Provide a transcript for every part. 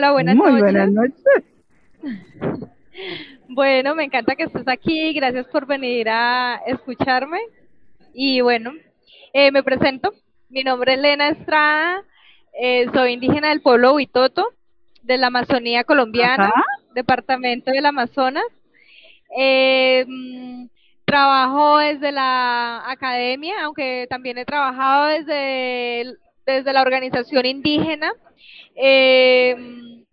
Hola, buenas Muy noches. buenas noches. Bueno, me encanta que estés aquí. Gracias por venir a escucharme. Y bueno, eh, me presento. Mi nombre es Lena Estrada. eh, soy indígena del pueblo Huitoto, de la Amazonía colombiana, Ajá. departamento del Amazonas. Eh, mm, trabajo desde la academia, aunque también he trabajado desde, el- desde la organización indígena. Eh,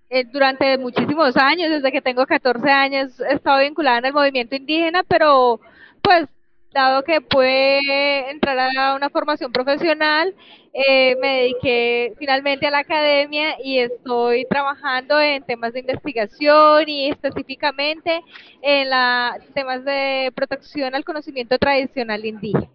eh, durante muchísimos años, desde que tengo 14 años, he estado vinculada en el movimiento indígena, pero pues dado que pude entrar a una formación profesional, eh, me dediqué finalmente a la academia y estoy trabajando en temas de investigación y específicamente en la, temas de protección al conocimiento tradicional indígena.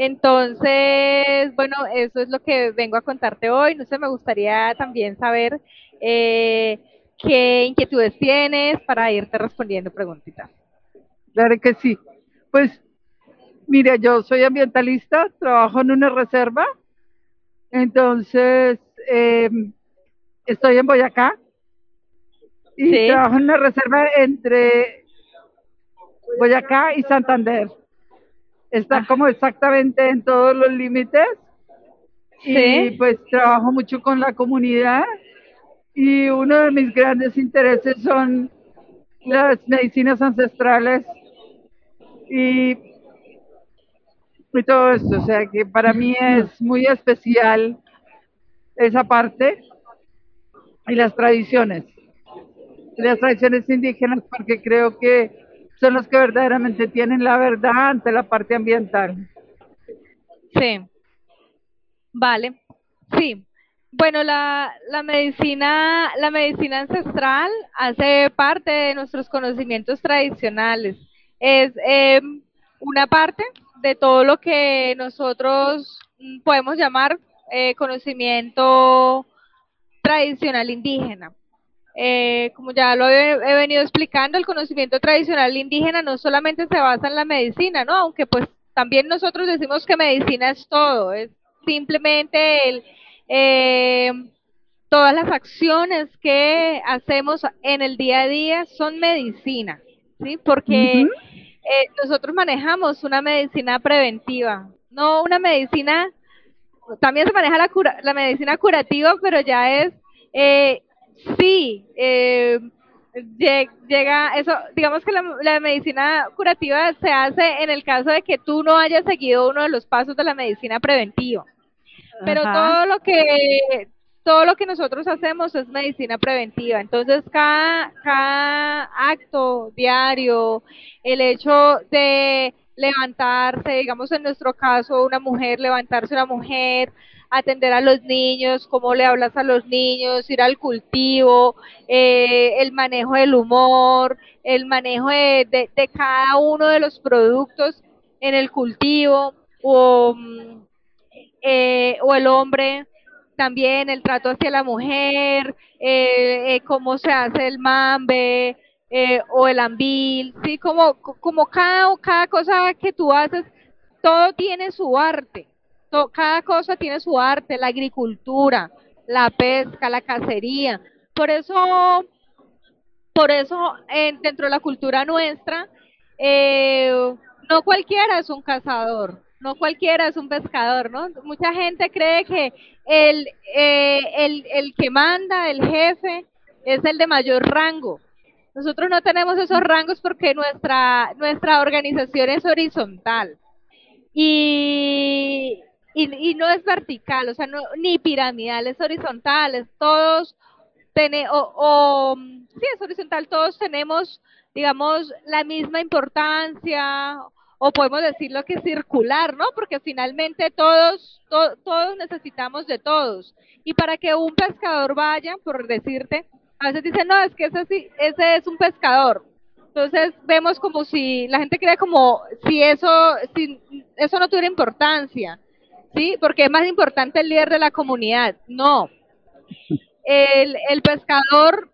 Entonces, bueno, eso es lo que vengo a contarte hoy. No sé, me gustaría también saber eh, qué inquietudes tienes para irte respondiendo preguntitas. Claro que sí. Pues, mira, yo soy ambientalista, trabajo en una reserva, entonces eh, estoy en Boyacá y Sí. trabajo en una reserva entre Boyacá y Santander. Está como exactamente en todos los límites y Sí. pues trabajo mucho con la comunidad y uno de mis grandes intereses son las medicinas ancestrales y, y todo esto. O sea que para mí es muy especial esa parte y las tradiciones. Y las tradiciones indígenas porque creo que son los que verdaderamente tienen la verdad ante la parte ambiental. Sí. Vale. Sí. Bueno, la, la medicina, la medicina ancestral hace parte de nuestros conocimientos tradicionales. Es eh, una parte de todo lo que nosotros mm, podemos llamar eh, conocimiento tradicional indígena. Eh, como ya lo he, he venido explicando, el conocimiento tradicional indígena no solamente se basa en la medicina, ¿no? Aunque pues también nosotros decimos que medicina es todo, es simplemente el, eh, todas las acciones que hacemos en el día a día son medicina, ¿sí? Porque eh, nosotros manejamos una medicina preventiva, no una medicina, también se maneja la, cura, la medicina curativa, pero ya es, eh, sí, eh, lle- llega, eso, digamos que la, la medicina curativa se hace en el caso de que tú no hayas seguido uno de los pasos de la medicina preventiva pero Ajá. todo lo que todo lo que nosotros hacemos es medicina preventiva. Entonces, cada, cada acto diario, el hecho de levantarse, digamos en nuestro caso, una mujer, levantarse una mujer, atender a los niños, cómo le hablas a los niños, ir al cultivo, eh, el manejo del humor, el manejo de, cada uno de los productos en el cultivo, o, mm, eh, o el hombre también el trato hacia la mujer, eh, eh, cómo se hace el mambe o el ambil, sí, como, como cada, cada cosa que tú haces, todo tiene su arte, cada cosa tiene su arte, la agricultura, la pesca, la cacería, por eso, por eso dentro de la cultura nuestra, eh, no cualquiera es un cazador, no cualquiera es un pescador, ¿no? Mucha gente cree que el, eh, el, el que manda, el jefe, es el de mayor rango. Nosotros no tenemos esos rangos porque nuestra, nuestra organización es horizontal y, y, y no es vertical, o sea, no, ni piramidal, es horizontal, es todos, tene, o, o, sí, es horizontal, todos tenemos, digamos, la misma importancia o podemos decirlo que circular, ¿no? Porque finalmente todos, todos necesitamos de todos. Y para que un pescador vaya, por decirte, a veces dicen, no, es que ese, ese es un pescador. Entonces vemos como si la gente cree como si eso, si eso no tuviera importancia, ¿sí? Porque es más importante el líder de la comunidad. No. El, el pescador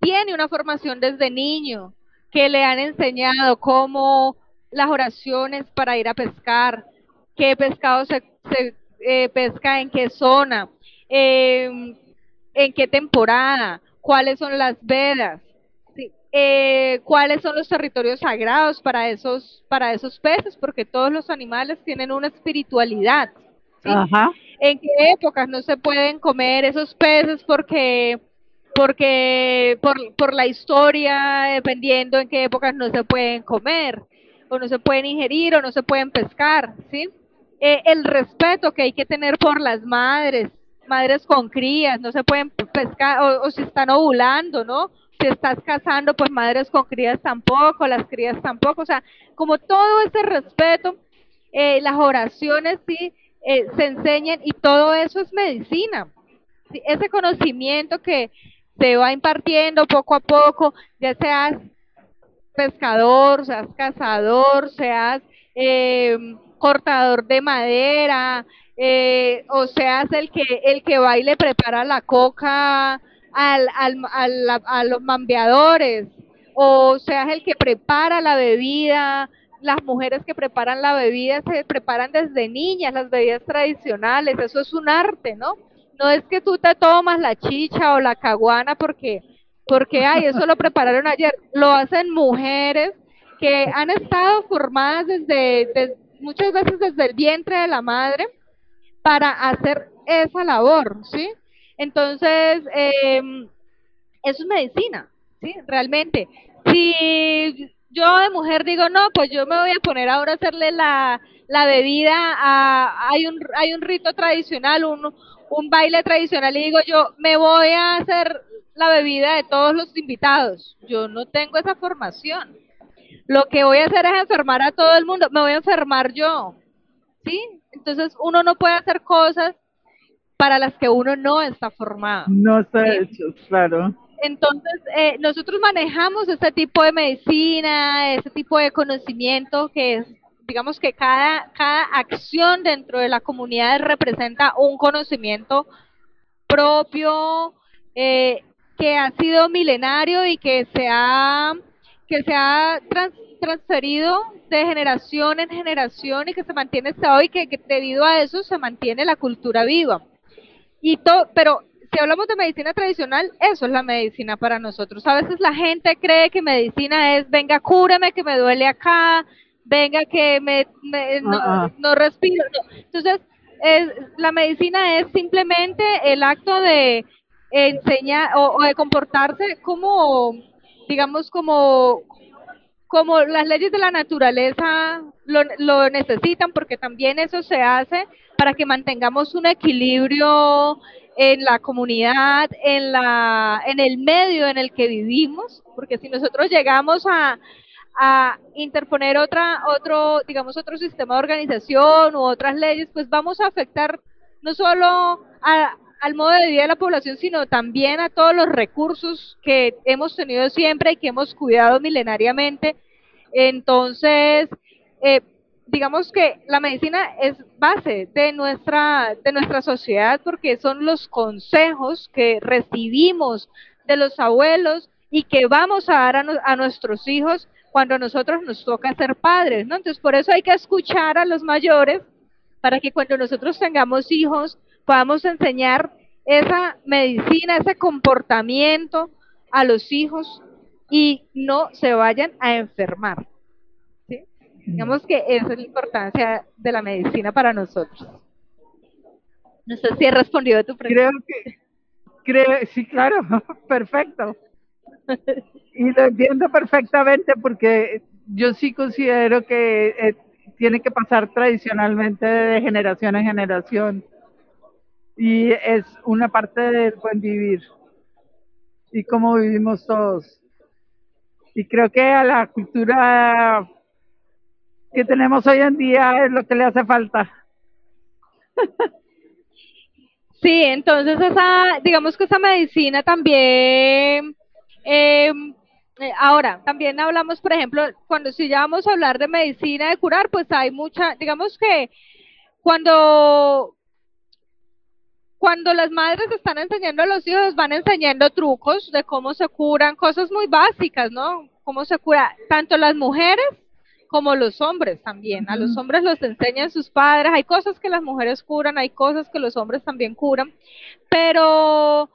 tiene una formación desde niño que le han enseñado cómo las oraciones para ir a pescar, qué pescado se, eh, pesca en qué zona, em, en qué temporada, cuáles son las vedas, eh, cuáles son los territorios sagrados para esos, para esos peces, porque todos los animales tienen una espiritualidad. ¿En qué épocas no se pueden comer esos peces porque porque por, por la historia, dependiendo en qué épocas no se pueden comer? o no se pueden ingerir o no se pueden pescar, ¿sí? Eh, el respeto que hay que tener por las madres, madres con crías, no se pueden o, si están ovulando, ¿no? Si estás casando, pues madres con crías tampoco, las crías tampoco, o sea, como todo ese respeto, eh, las oraciones sí eh, se enseñan y todo eso es medicina. Ese conocimiento que se va impartiendo poco a poco, ya sea pescador, seas cazador, seas eh, cortador de madera, eh, o seas el que el que va y prepara la coca al, al, al, a los mambeadores, o seas el que prepara la bebida, las mujeres que preparan la bebida se preparan desde niñas, las bebidas tradicionales, eso es un arte, ¿no? No es que tú te tomas la chicha o la caguana porque porque ay, eso lo prepararon ayer, lo hacen mujeres que han estado formadas desde, muchas veces desde el vientre de la madre para hacer esa labor, ¿sí? Entonces, eh, eso es medicina, ¿sí? Realmente. Si yo de mujer digo, no, pues yo me voy a poner ahora a hacerle la, la bebida, a, hay, un, hay un rito tradicional, un, un baile tradicional, y digo yo, me voy a hacer la bebida de todos los invitados. Yo no tengo esa formación. Lo que voy a hacer es enfermar a todo el mundo. Me voy a enfermar yo. ¿Sí? Entonces uno no puede hacer cosas para las que uno no está formado. No está hecho, claro. Entonces, eh, nosotros manejamos este tipo de medicina, ese tipo de conocimiento que es, digamos que cada, cada acción dentro de la comunidad representa un conocimiento propio, eh, que ha sido milenario y que se ha, que se ha transferido de generación en generación y que se mantiene hasta hoy, que, que debido a eso se mantiene la cultura viva. Y todo, pero si hablamos de medicina tradicional, eso es la medicina para nosotros. A veces la gente cree que medicina es, venga, cúreme que me duele acá, venga que me, no, ah, ah. respiro. Entonces, es, la medicina es simplemente el acto de enseñar o, de comportarse como, digamos, como, como las leyes de la naturaleza lo, necesitan, porque también eso se hace para que mantengamos un equilibrio en la comunidad, en la, en el medio en el que vivimos, porque si nosotros llegamos a, interponer otra, otro, digamos, otro sistema de organización u otras leyes, pues vamos a afectar no solo al modo de vida de la población, sino también a todos los recursos que hemos tenido siempre y que hemos cuidado milenariamente. Entonces, eh, digamos que la medicina es base de nuestra, de nuestra sociedad porque son los consejos que recibimos de los abuelos y que vamos a dar a, a nuestros hijos cuando a nosotros nos toca ser padres, ¿no? Entonces, por eso hay que escuchar a los mayores para que cuando nosotros tengamos hijos podamos enseñar esa medicina, ese comportamiento a los hijos y no se vayan a enfermar. Digamos que esa es la importancia de la medicina para nosotros. No sé si he respondido a tu pregunta. Creo que, creo, sí, claro, perfecto. Y lo entiendo perfectamente porque yo sí considero que eh, tiene que pasar tradicionalmente de generación en generación y es una parte del buen vivir y cómo vivimos todos. Y creo que a la cultura que tenemos hoy en día es lo que le hace falta. Sí, entonces esa, digamos que esa medicina también, eh, eh, ahora, también hablamos, por ejemplo, cuando si ya vamos a hablar de medicina de curar, pues hay mucha, digamos que cuando cuando las madres están enseñando a los hijos, van enseñando trucos de cómo se curan, cosas muy básicas, ¿no? Cómo se cura tanto las mujeres como los hombres también. A los hombres los enseñan sus padres, hay cosas que las mujeres curan, hay cosas que los hombres también curan, pero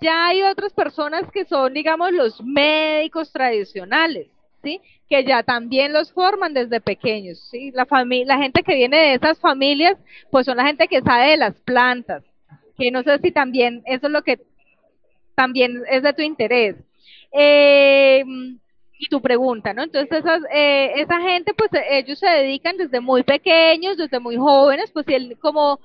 ya hay otras personas que son, digamos, los médicos tradicionales, ¿sí? Que ya también los forman desde pequeños, ¿sí? La la gente que viene de esas familias, pues son la gente que sabe de las plantas, no sé si también eso es lo que también es de tu interés. Eh, y tu pregunta, ¿no? Entonces esas, eh, esa gente, pues ellos se dedican desde muy pequeños, desde muy jóvenes, pues él como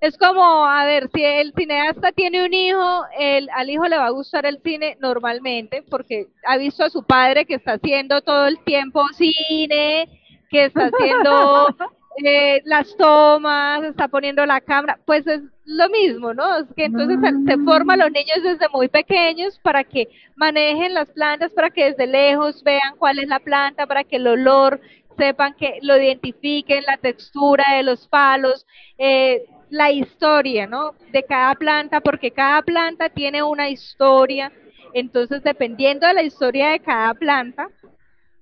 es como, a ver, si el cineasta tiene un hijo, el, al hijo le va a gustar el cine normalmente porque ha visto a su padre que está haciendo todo el tiempo cine, que está haciendo eh, las tomas, está poniendo la cámara, pues es lo mismo, ¿no? Es que entonces se, se forma a los niños desde muy pequeños para que manejen las plantas, para que desde lejos vean cuál es la planta, para que el olor sepan que lo identifiquen, la textura de los palos, eh, la historia, ¿no? De cada planta, porque cada planta tiene una historia. Entonces, dependiendo de la historia de cada planta,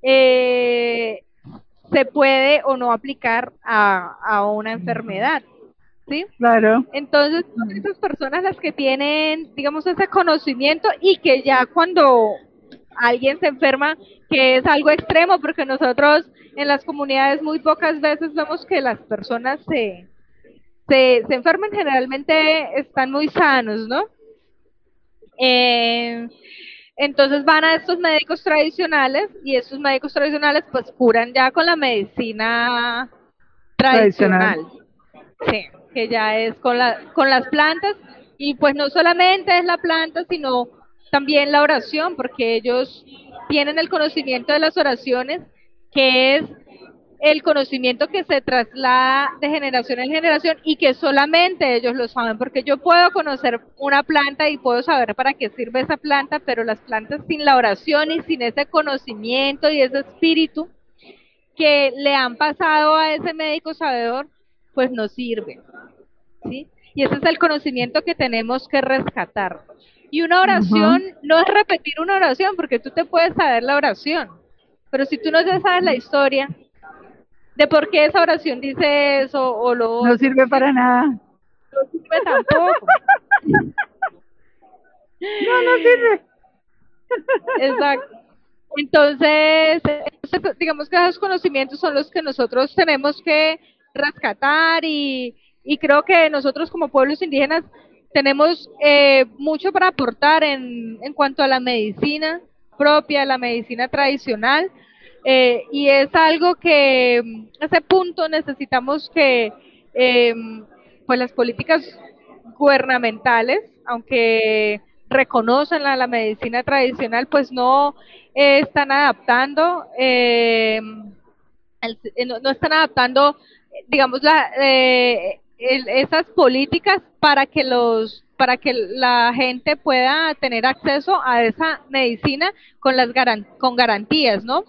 eh, se puede o no aplicar a, a una enfermedad. ¿Sí? Claro. Entonces, son esas personas las que tienen, digamos, ese conocimiento y que ya cuando alguien se enferma, que es algo extremo, porque nosotros en las comunidades muy pocas veces vemos que las personas se, se, se enferman, generalmente están muy sanos, ¿no? Eh, entonces van a estos médicos tradicionales y estos médicos tradicionales pues curan ya con la medicina tradicional. Sí, que ya es con, la, con las plantas y pues no solamente es la planta, sino también la oración, porque ellos tienen el conocimiento de las oraciones, que es el conocimiento que se traslada de generación en generación y que solamente ellos lo saben, porque yo puedo conocer una planta y puedo saber para qué sirve esa planta, pero las plantas sin la oración y sin ese conocimiento y ese espíritu que le han pasado a ese médico sabedor, pues no sirven. ¿sí? Y ese es el conocimiento que tenemos que rescatar. Y una oración no es repetir una oración, porque tú te puedes saber la oración, pero si tú no sabes la historia, de por qué esa oración dice eso o lo No sirve para nada. No sirve tampoco. no, no sirve. Exacto. Entonces, digamos que esos conocimientos son los que nosotros tenemos que rescatar y, y creo que nosotros como pueblos indígenas tenemos eh, mucho para aportar en, en cuanto a la medicina propia, la medicina tradicional, eh, y es algo que, ese punto necesitamos que eh, pues las políticas gubernamentales, aunque reconocen la, la medicina tradicional, pues no eh, están adaptando, eh, el, no, no, están adaptando, digamos, la, eh, el, esas políticas para que los para que la gente pueda tener acceso a esa medicina con las garan con garantías, ¿no?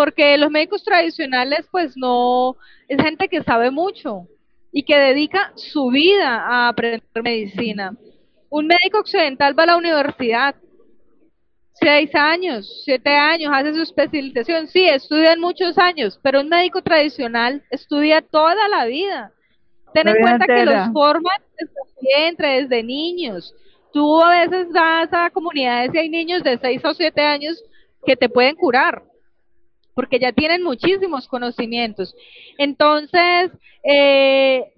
Porque los médicos tradicionales pues no, es gente que sabe mucho y que dedica su vida a aprender medicina. Un médico occidental va a la universidad, seis años, siete años, hace su especialización, sí, estudian muchos años, pero un médico tradicional estudia toda la vida. Ten en cuenta entera. que los forman desde vientre, desde niños. Tú a veces vas a comunidades y hay niños de seis o siete años que te pueden curar porque ya tienen muchísimos conocimientos. Entonces, eh,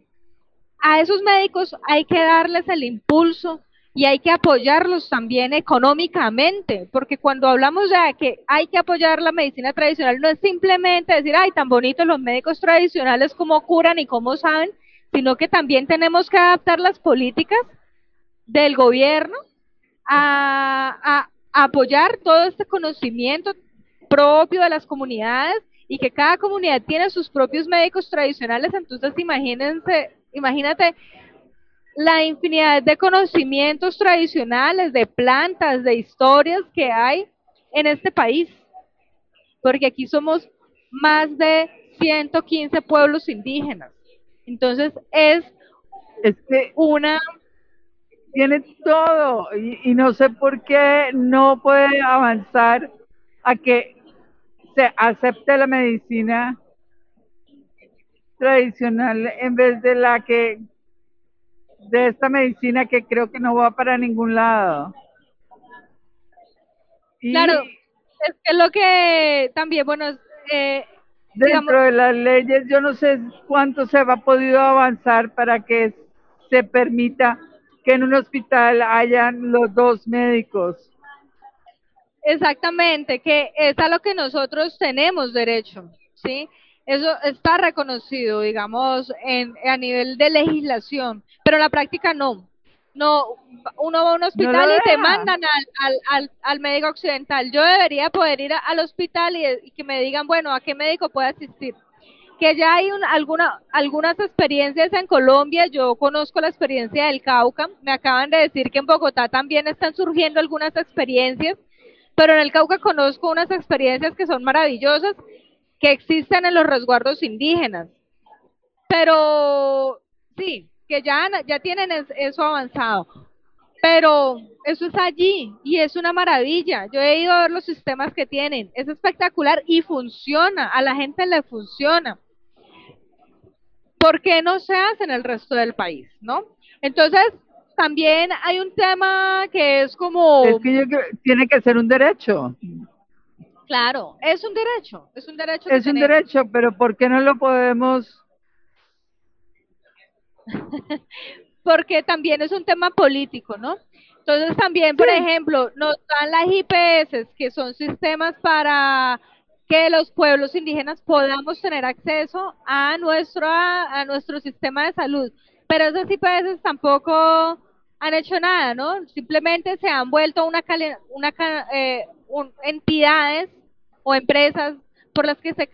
a esos médicos hay que darles el impulso y hay que apoyarlos también económicamente, porque cuando hablamos de que hay que apoyar la medicina tradicional, no es simplemente decir, ay, tan bonitos los médicos tradicionales, cómo curan y cómo saben, sino que también tenemos que adaptar las políticas del gobierno a, a, apoyar todo este conocimiento propio de las comunidades y que cada comunidad tiene sus propios médicos tradicionales, entonces imagínense, imagínate la infinidad de conocimientos tradicionales, de plantas, de historias que hay en este país, porque aquí somos más de 115 pueblos indígenas. Entonces es, es que una tiene todo y, no sé por qué no puede avanzar a que se acepte la medicina tradicional en vez de la que de esta medicina que creo que no va para ningún lado. claro, es que lo que también, bueno, eh, dentro de las leyes, yo no sé cuánto se ha podido avanzar para que se permita que en un hospital hayan los dos médicos. Exactamente, que es a lo que nosotros tenemos derecho, ¿sí? Eso está reconocido, digamos, en, a nivel de legislación, pero en la práctica no. No, uno va a un hospital y te mandan al, al, al, médico occidental. Yo debería poder ir al hospital y, que me digan, bueno, ¿a qué médico puedo asistir? Que ya hay alguna, algunas experiencias en Colombia, yo conozco la experiencia del Cauca, me acaban de decir que en Bogotá también están surgiendo algunas experiencias, pero en el Cauca conozco unas experiencias que son maravillosas que existen en los resguardos indígenas. Pero sí, que ya, ya tienen eso avanzado. Pero eso es allí y es una maravilla. Yo he ido a ver los sistemas que tienen. Es espectacular y funciona. A la gente le funciona. ¿Por qué no se hace en el resto del país? ¿No? Entonces, también hay un tema que es como... Es que tiene que ser un derecho. Claro, es un derecho, es un derecho. Es un derecho, pero ¿por qué no lo podemos? Porque también es un tema político, ¿no? Entonces también, por ejemplo, nos dan las IPS, que son sistemas para que los pueblos indígenas podamos tener acceso a nuestro, a, nuestro sistema de salud. Pero esas IPS tampoco han hecho nada, ¿no? Simplemente se han vuelto una, una eh, entidades o empresas por las que se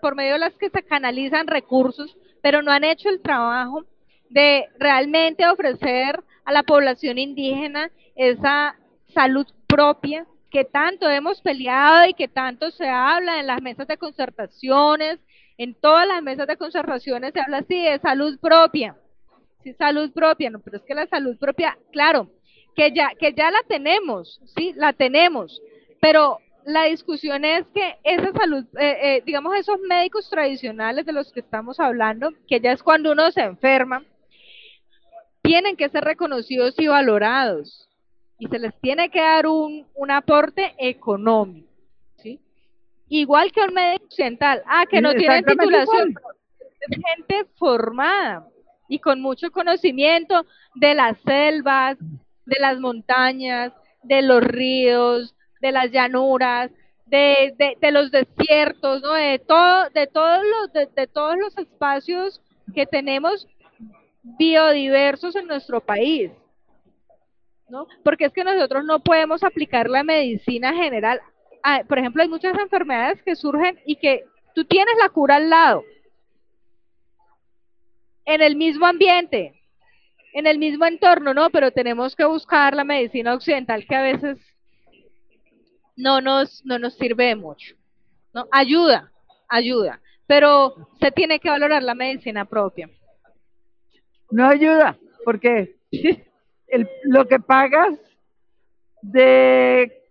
por medio de las que se canalizan recursos, pero no han hecho el trabajo de realmente ofrecer a la población indígena esa salud propia que tanto hemos peleado y que tanto se habla en las mesas de concertaciones, en todas las mesas de concertaciones se habla así de salud propia. Sí, salud propia, no, pero es que la salud propia, claro, que ya que ya la tenemos, sí, la tenemos, pero la discusión es que esa salud, eh, eh, digamos, esos médicos tradicionales de los que estamos hablando, que ya es cuando uno se enferma, tienen que ser reconocidos y valorados. Y se les tiene que dar un, un aporte económico. ¿sí? Igual que un médico occidental. Ah, que no tiene titulación. Es gente formada y con mucho conocimiento de las selvas, de las montañas, de los ríos, de las llanuras, de, de, de los desiertos, ¿no? de, todo, de, todos los, de, todos los espacios que tenemos biodiversos en nuestro país. ¿no? Porque es que nosotros no podemos aplicar la medicina general. Ah, por ejemplo, hay muchas enfermedades que surgen y que tú tienes la cura al lado, en el mismo ambiente, en el mismo entorno, ¿no? Pero tenemos que buscar la medicina occidental que a veces no nos, no nos sirve de mucho. ¿no? Ayuda, ayuda, pero se tiene que valorar la medicina propia. No ayuda, porque el, lo que pagas de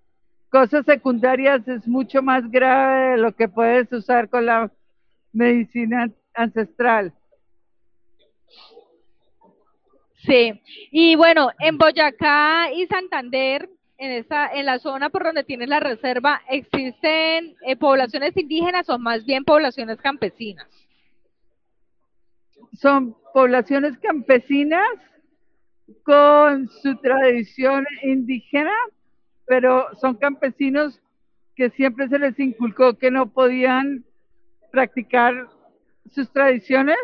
cosas secundarias es mucho más grave de lo que puedes usar con la medicina ancestral. Sí, y bueno, en Boyacá y Santander en, esa, en la zona por donde tienes la reserva, ¿existen eh, poblaciones indígenas o más bien poblaciones campesinas? Son poblaciones campesinas con su tradición indígena, pero son campesinos que siempre se les inculcó que no podían practicar sus tradiciones,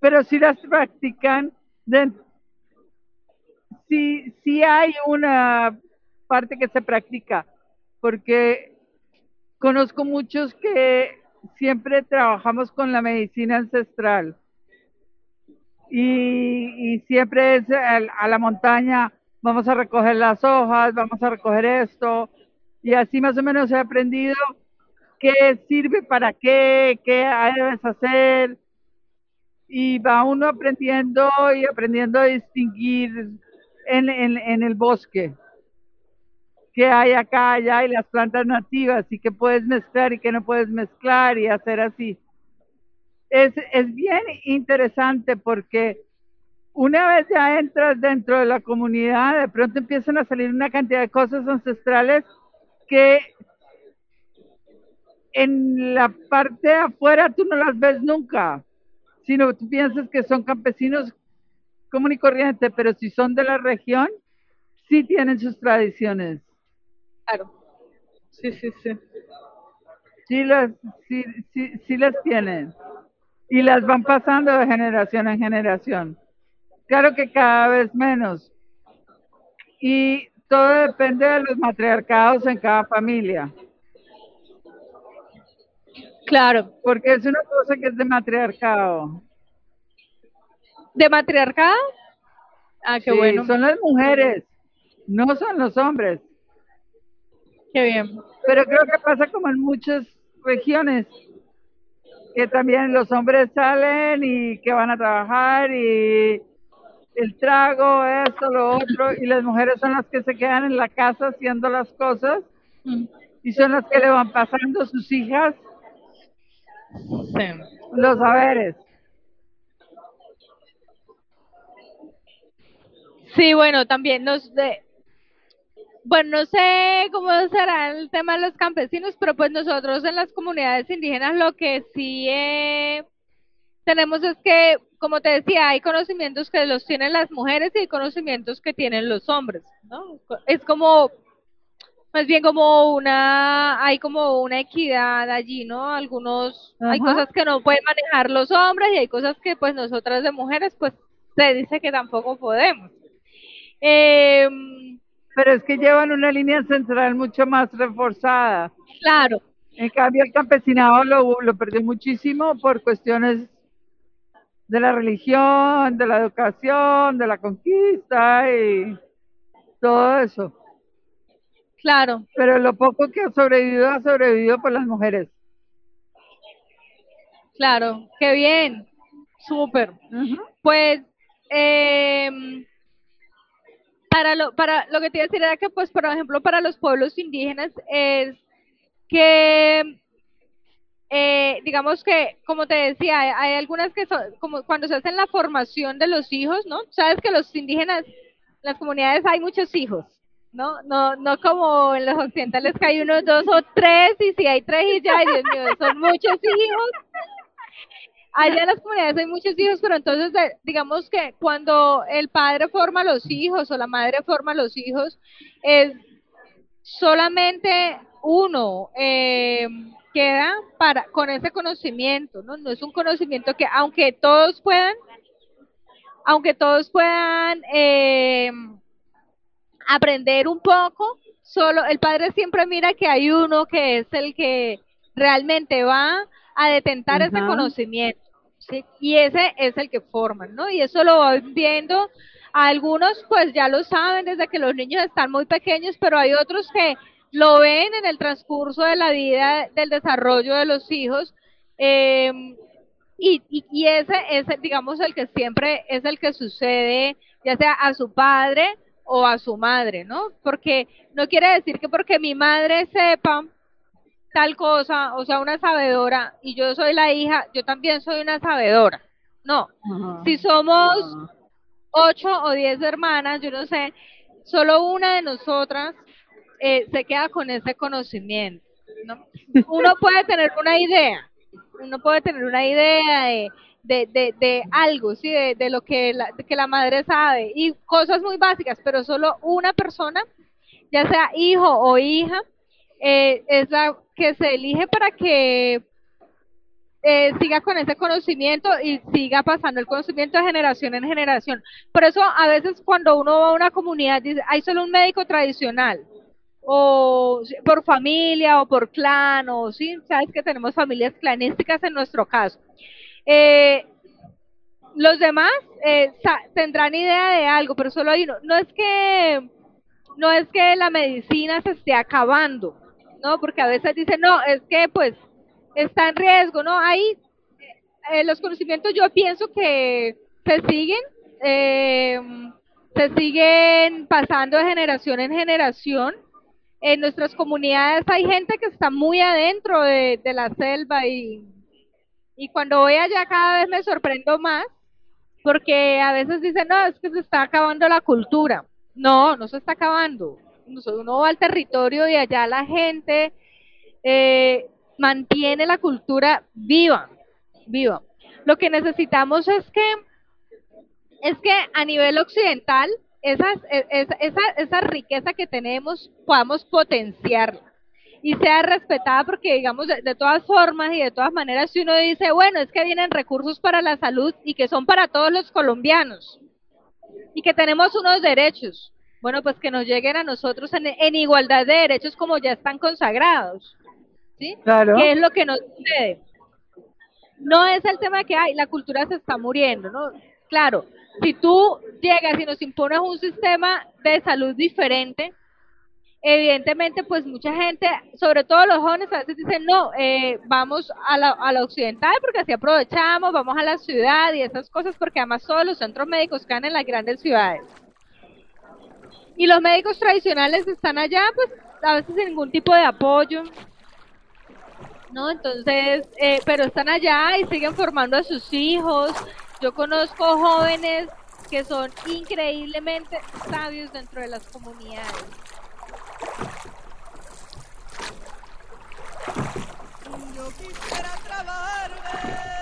pero sí las practican. Si sí hay una parte que se practica, porque conozco muchos que siempre trabajamos con la medicina ancestral. Y, y siempre es a, la montaña, vamos a recoger las hojas, vamos a recoger esto. Y así más o menos he aprendido qué sirve para qué, qué debes hacer y va uno aprendiendo y aprendiendo a distinguir en, en, en el bosque qué hay acá, allá y las plantas nativas y qué puedes mezclar y qué no puedes mezclar y hacer así. Es, es bien interesante porque una vez ya entras dentro de la comunidad, de pronto empiezan a salir una cantidad de cosas ancestrales que en la parte de afuera tú no las ves nunca, sino tú piensas que son campesinos común y corriente, pero si son de la región, sí tienen sus tradiciones. Claro. Sí, sí, sí. Sí las, sí, sí, sí las tienen. Y las van pasando de generación en generación. Claro que cada vez menos. Y todo depende de los matriarcados en cada familia. Claro. Porque es una cosa que es de matriarcado. ¿De matriarcado? Ah, qué Sí, bueno. Son las mujeres, no son los hombres. Qué bien. Pero creo que pasa como en muchas regiones, que también los hombres salen y que van a trabajar y el trago, esto, lo otro, y las mujeres son las que se quedan en la casa haciendo las cosas Mm, y son las que le van pasando sus hijas Sí. los saberes. Sí, bueno, también nos de, bueno, no sé cómo será el tema de los campesinos, pero pues nosotros en las comunidades indígenas lo que sí eh, tenemos es que, como te decía, hay conocimientos que los tienen las mujeres y hay conocimientos que tienen los hombres, ¿no? Es como, más bien como una, hay como una equidad allí, ¿no? Algunos, hay cosas que no pueden manejar los hombres y hay cosas que pues nosotras de mujeres pues se dice que tampoco podemos. Eh, Pero es que llevan una línea central mucho más reforzada. claro, En cambio, el campesinado lo, lo perdió muchísimo por cuestiones de la religión, de la educación, de la conquista y todo eso. claro, Pero lo poco que ha sobrevivido, ha sobrevivido por las mujeres. claro, qué bien, súper. Pues, eh, para lo, para lo que te iba a decir era que, pues, por ejemplo, para los pueblos indígenas es que, eh, digamos que, como te decía, hay, algunas que son, como cuando se hace la formación de los hijos, ¿no? Sabes que los indígenas, en las comunidades hay muchos hijos, ¿no? No, no como en los occidentales que hay uno, dos o tres, y si hay tres y ya, Dios mío, son muchos hijos. Allá en las comunidades hay muchos hijos, pero entonces digamos que cuando el padre forma a los hijos o la madre forma a los hijos, es solamente uno eh, queda para con ese conocimiento, ¿no? No es un conocimiento que aunque todos puedan, aunque todos puedan eh, aprender un poco, solo el padre siempre mira que hay uno que es el que realmente va a detentar ese conocimiento, ¿sí? Y ese es el que forman, ¿no? Y eso lo van viendo, algunos pues ya lo saben desde que los niños están muy pequeños, pero hay otros que lo ven en el transcurso de la vida, del desarrollo de los hijos, eh, y, y, y ese es, digamos, el que siempre es el que sucede, ya sea a su padre o a su madre, ¿no? Porque no quiere decir que porque mi madre sepa tal cosa, o sea, una sabedora, y yo soy la hija, yo también soy una sabedora. No, Ajá. si somos Ajá. ocho o diez hermanas, yo no sé, solo una de nosotras eh, se queda con ese conocimiento, ¿no? Uno puede tener una idea, uno puede tener una idea de, de, de, de algo, ¿sí? De, lo que la, de que la madre sabe, y cosas muy básicas, pero solo una persona, ya sea hijo o hija, eh, es la que se elige para que eh, siga con ese conocimiento y siga pasando el conocimiento de generación en generación. Por eso a veces cuando uno va a una comunidad dice, hay solo un médico tradicional o por familia o por clan, o sí, sabes que tenemos familias clanísticas en nuestro caso. Eh, los demás eh, tendrán idea de algo, pero solo hay uno. No es que no es que la medicina se esté acabando, ¿no? Porque a veces dicen, no, es que pues está en riesgo, ¿no? Ahí eh, los conocimientos yo pienso que se siguen, eh, se siguen pasando de generación en generación. En nuestras comunidades hay gente que está muy adentro de, la selva y, y cuando voy allá cada vez me sorprendo más porque a veces dicen, no, es que se está acabando la cultura. No, no se está acabando. Uno va al territorio y allá la gente eh, mantiene la cultura viva, viva. Lo que necesitamos es que, es que a nivel occidental, esa, esa, esa riqueza que tenemos podamos potenciarla y sea respetada porque digamos de, todas formas y de todas maneras si uno dice bueno es que vienen recursos para la salud y que son para todos los colombianos y que tenemos unos derechos bueno pues que nos lleguen a nosotros en, en igualdad de derechos como ya están consagrados ¿sí? Claro. ¿Qué es lo que nos sucede? No es el tema de que ay, la cultura se está muriendo, ¿no? Claro, si tú llegas y nos impones un sistema de salud diferente, evidentemente pues mucha gente, sobre todo los jóvenes, a veces dicen, no, eh, vamos a la, a la occidental porque así aprovechamos, vamos a la ciudad y esas cosas porque además todos los centros médicos quedan en las grandes ciudades. Y los médicos tradicionales están allá pues a veces sin ningún tipo de apoyo, ¿no? Entonces, eh, pero están allá y siguen formando a sus hijos. Yo conozco jóvenes que son increíblemente sabios dentro de las comunidades. Yo quisiera trabajar